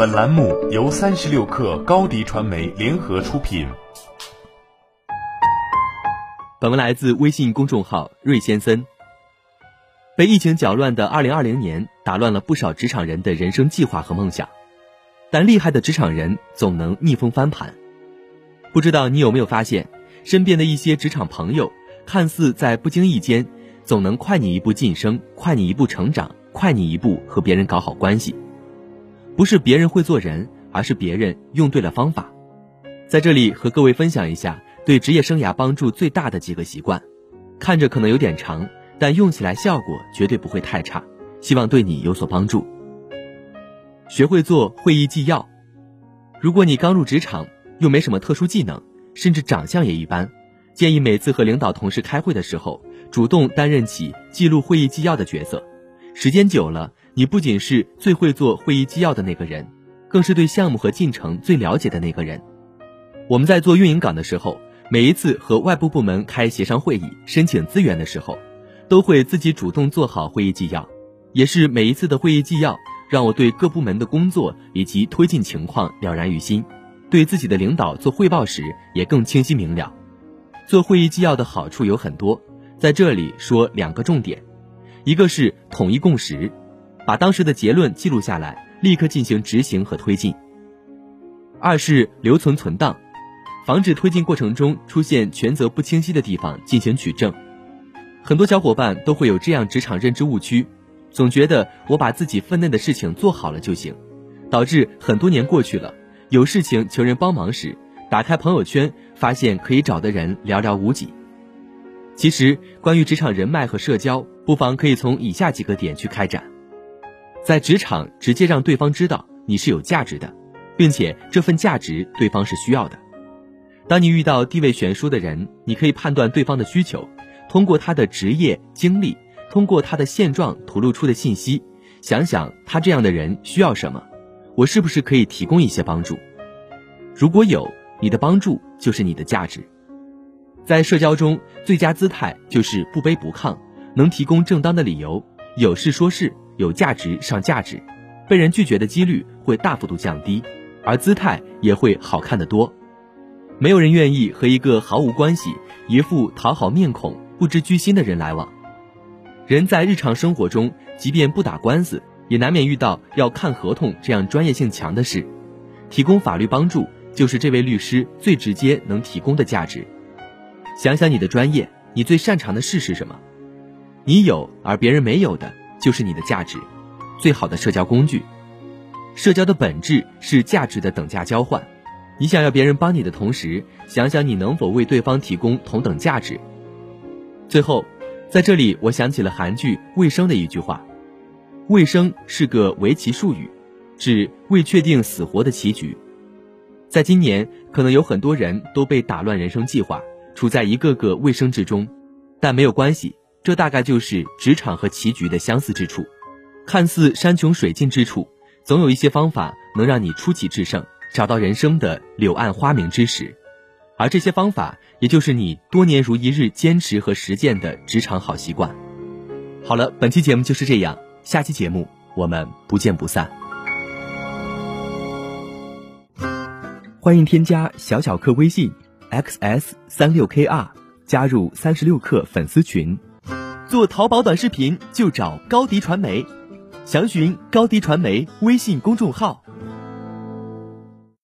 本栏目由三十六氪高低传媒联合出品。本文来自微信公众号“瑞先森”。被疫情搅乱的二零二零年，打乱了不少职场人的人生计划和梦想。但厉害的职场人总能逆风翻盘。不知道你有没有发现，身边的一些职场朋友，看似在不经意间，总能快你一步晋升，快你一步成长，快你一步和别人搞好关系。不是别人会做人，而是别人用对了方法。在这里和各位分享一下对职业生涯帮助最大的几个习惯，看着可能有点长，但用起来效果绝对不会太差，希望对你有所帮助。学会做会议纪要。如果你刚入职场，又没什么特殊技能，甚至长相也一般，建议每次和领导同事开会的时候，主动担任起记录会议纪要的角色。时间久了，你不仅是最会做会议纪要的那个人，更是对项目和进程最了解的那个人。我们在做运营岗的时候，每一次和外部部门开协商会议、申请资源的时候，都会自己主动做好会议纪要，也是每一次的会议纪要。让我对各部门的工作以及推进情况了然于心，对自己的领导做汇报时也更清晰明了。做会议纪要的好处有很多，在这里说两个重点：一个是统一共识，把当时的结论记录下来，立刻进行执行和推进；二是留存存档，防止推进过程中出现权责不清晰的地方进行取证。很多小伙伴都会有这样职场认知误区。总觉得我把自己分内的事情做好了就行，导致很多年过去了，有事情求人帮忙时，打开朋友圈发现可以找的人寥寥无几。其实，关于职场人脉和社交，不妨可以从以下几个点去开展：在职场直接让对方知道你是有价值的，并且这份价值对方是需要的。当你遇到地位悬殊的人，你可以判断对方的需求，通过他的职业经历。通过他的现状吐露出的信息，想想他这样的人需要什么，我是不是可以提供一些帮助？如果有，你的帮助就是你的价值。在社交中，最佳姿态就是不卑不亢，能提供正当的理由，有事说事，有价值上价值，被人拒绝的几率会大幅度降低，而姿态也会好看得多。没有人愿意和一个毫无关系、一副讨好面孔、不知居心的人来往。人在日常生活中，即便不打官司，也难免遇到要看合同这样专业性强的事。提供法律帮助，就是这位律师最直接能提供的价值。想想你的专业，你最擅长的事是什么？你有而别人没有的，就是你的价值。最好的社交工具，社交的本质是价值的等价交换。你想要别人帮你的同时，想想你能否为对方提供同等价值。最后。在这里，我想起了韩剧《卫生》的一句话：“卫生是个围棋术语，指未确定死活的棋局。”在今年，可能有很多人都被打乱人生计划，处在一个个卫生之中，但没有关系，这大概就是职场和棋局的相似之处。看似山穷水尽之处，总有一些方法能让你出奇制胜，找到人生的柳暗花明之时。而这些方法，也就是你多年如一日坚持和实践的职场好习惯。好了，本期节目就是这样，下期节目我们不见不散。欢迎添加小小客微信 xs 三六 kr，加入三十六氪粉丝群。做淘宝短视频就找高迪传媒，详询高迪传媒微信公众号。